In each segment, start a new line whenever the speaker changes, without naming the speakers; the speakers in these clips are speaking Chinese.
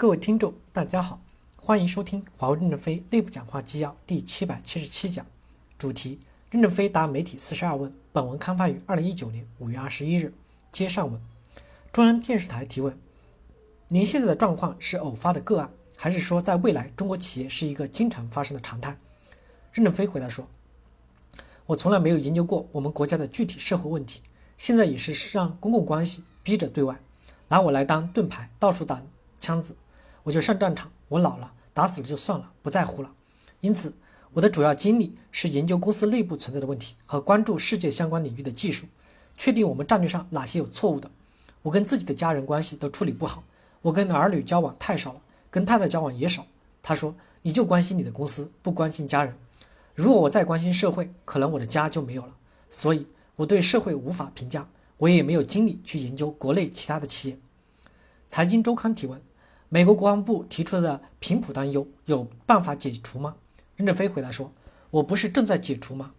各位听众，大家好，欢迎收听华为任正非内部讲话纪要第七百七十七讲，主题：任正非答媒体四十二问。本文刊发于二零一九年五月二十一日。接上文，中央电视台提问：您现在的状况是偶发的个案，还是说在未来中国企业是一个经常发生的常态？任正非回答说：我从来没有研究过我们国家的具体社会问题，现在也是让公共关系逼着对外，拿我来当盾牌，到处打枪子。我就上战场，我老了，打死了就算了，不在乎了。因此，我的主要精力是研究公司内部存在的问题和关注世界相关领域的技术，确定我们战略上哪些有错误的。我跟自己的家人关系都处理不好，我跟儿女交往太少了，跟太太交往也少。他说：“你就关心你的公司，不关心家人。如果我再关心社会，可能我的家就没有了。所以，我对社会无法评价，我也没有精力去研究国内其他的企业。”财经周刊提问。美国国防部提出的频谱担忧有办法解除吗？任正非回答说：“我不是正在解除吗？”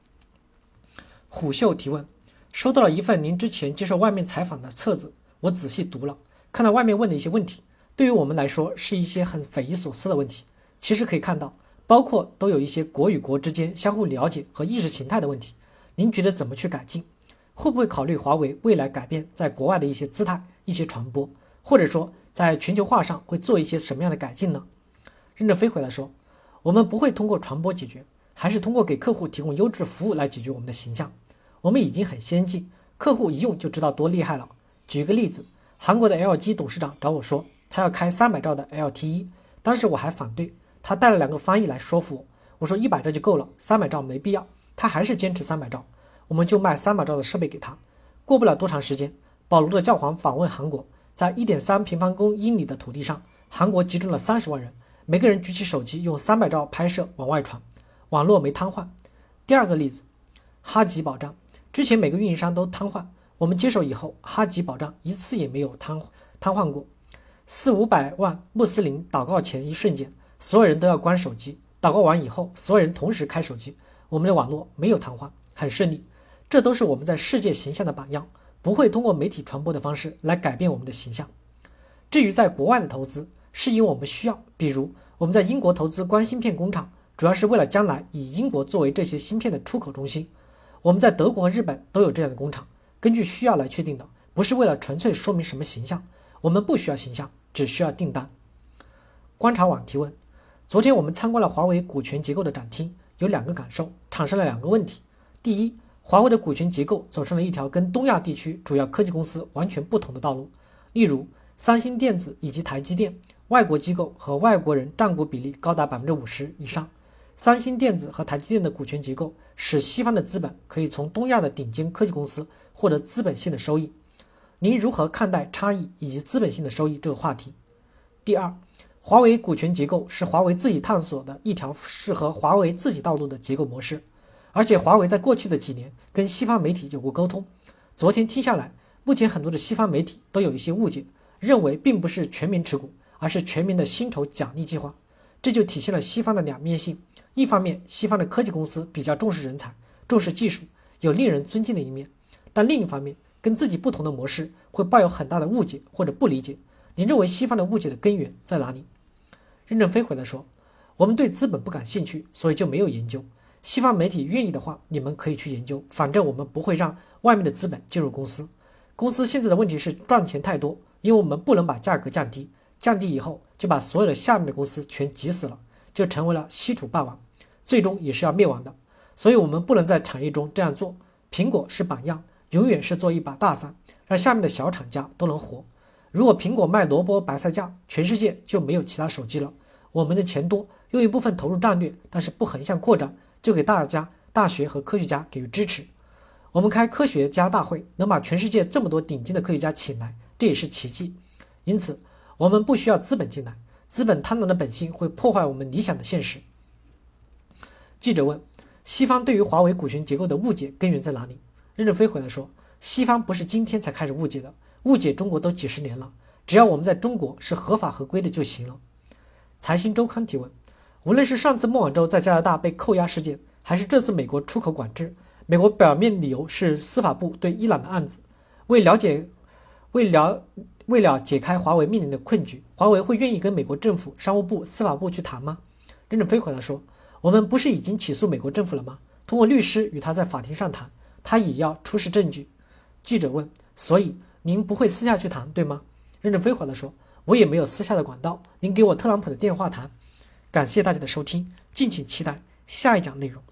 虎嗅提问：收到了一份您之前接受外面采访的册子，我仔细读了，看到外面问的一些问题，对于我们来说是一些很匪夷所思的问题。其实可以看到，包括都有一些国与国之间相互了解和意识形态的问题。您觉得怎么去改进？会不会考虑华为未来改变在国外的一些姿态、一些传播，或者说？在全球化上会做一些什么样的改进呢？任正非回答说：“我们不会通过传播解决，还是通过给客户提供优质服务来解决我们的形象。我们已经很先进，客户一用就知道多厉害了。举个例子，韩国的 LG 董事长找我说，他要开三百兆的 LTE，当时我还反对，他带了两个翻译来说服我。我说一百兆就够了，三百兆没必要。他还是坚持三百兆，我们就卖三百兆的设备给他。过不了多长时间，保罗的教皇访问韩国。”在一点三平方公英里的土地上，韩国集中了三十万人，每个人举起手机用三百兆拍摄往外传，网络没瘫痪。第二个例子，哈吉保障之前每个运营商都瘫痪，我们接手以后，哈吉保障一次也没有瘫瘫痪过。四五百万穆斯林祷告前一瞬间，所有人都要关手机，祷告完以后，所有人同时开手机，我们的网络没有瘫痪，很顺利。这都是我们在世界形象的榜样。不会通过媒体传播的方式来改变我们的形象。至于在国外的投资，是因为我们需要，比如我们在英国投资光芯片工厂，主要是为了将来以英国作为这些芯片的出口中心。我们在德国和日本都有这样的工厂，根据需要来确定的，不是为了纯粹说明什么形象。我们不需要形象，只需要订单。观察网提问：昨天我们参观了华为股权结构的展厅，有两个感受，产生了两个问题。第一。华为的股权结构走上了一条跟东亚地区主要科技公司完全不同的道路。例如，三星电子以及台积电，外国机构和外国人占股比例高达百分之五十以上。三星电子和台积电的股权结构使西方的资本可以从东亚的顶尖科技公司获得资本性的收益。您如何看待差异以及资本性的收益这个话题？第二，华为股权结构是华为自己探索的一条适合华为自己道路的结构模式。而且华为在过去的几年跟西方媒体有过沟通，昨天听下来，目前很多的西方媒体都有一些误解，认为并不是全民持股，而是全民的薪酬奖励计划，这就体现了西方的两面性。一方面，西方的科技公司比较重视人才，重视技术，有令人尊敬的一面；但另一方面，跟自己不同的模式会抱有很大的误解或者不理解。您认为西方的误解的根源在哪里？任正非回答说：“我们对资本不感兴趣，所以就没有研究。”西方媒体愿意的话，你们可以去研究。反正我们不会让外面的资本进入公司。公司现在的问题是赚钱太多，因为我们不能把价格降低，降低以后就把所有的下面的公司全挤死了，就成为了西楚霸王，最终也是要灭亡的。所以，我们不能在产业中这样做。苹果是榜样，永远是做一把大伞，让下面的小厂家都能活。如果苹果卖萝卜白菜价，全世界就没有其他手机了。我们的钱多，用一部分投入战略，但是不横向扩展。就给大家、大学和科学家给予支持。我们开科学家大会，能把全世界这么多顶尖的科学家请来，这也是奇迹。因此，我们不需要资本进来。资本贪婪的本性会破坏我们理想的现实。记者问：西方对于华为股权结构的误解根源在哪里？任正非回来说：西方不是今天才开始误解的，误解中国都几十年了。只要我们在中国是合法合规的就行了。财新周刊提问。无论是上次孟晚舟在加拿大被扣押事件，还是这次美国出口管制，美国表面理由是司法部对伊朗的案子。为了解，为了为了解开华为面临的困局，华为会愿意跟美国政府、商务部、司法部去谈吗？任正非回答说：“我们不是已经起诉美国政府了吗？通过律师与他在法庭上谈，他也要出示证据。”记者问：“所以您不会私下去谈，对吗？”任正非回答说：“我也没有私下的管道，您给我特朗普的电话谈。”感谢大家的收听，敬请期待下一讲内容。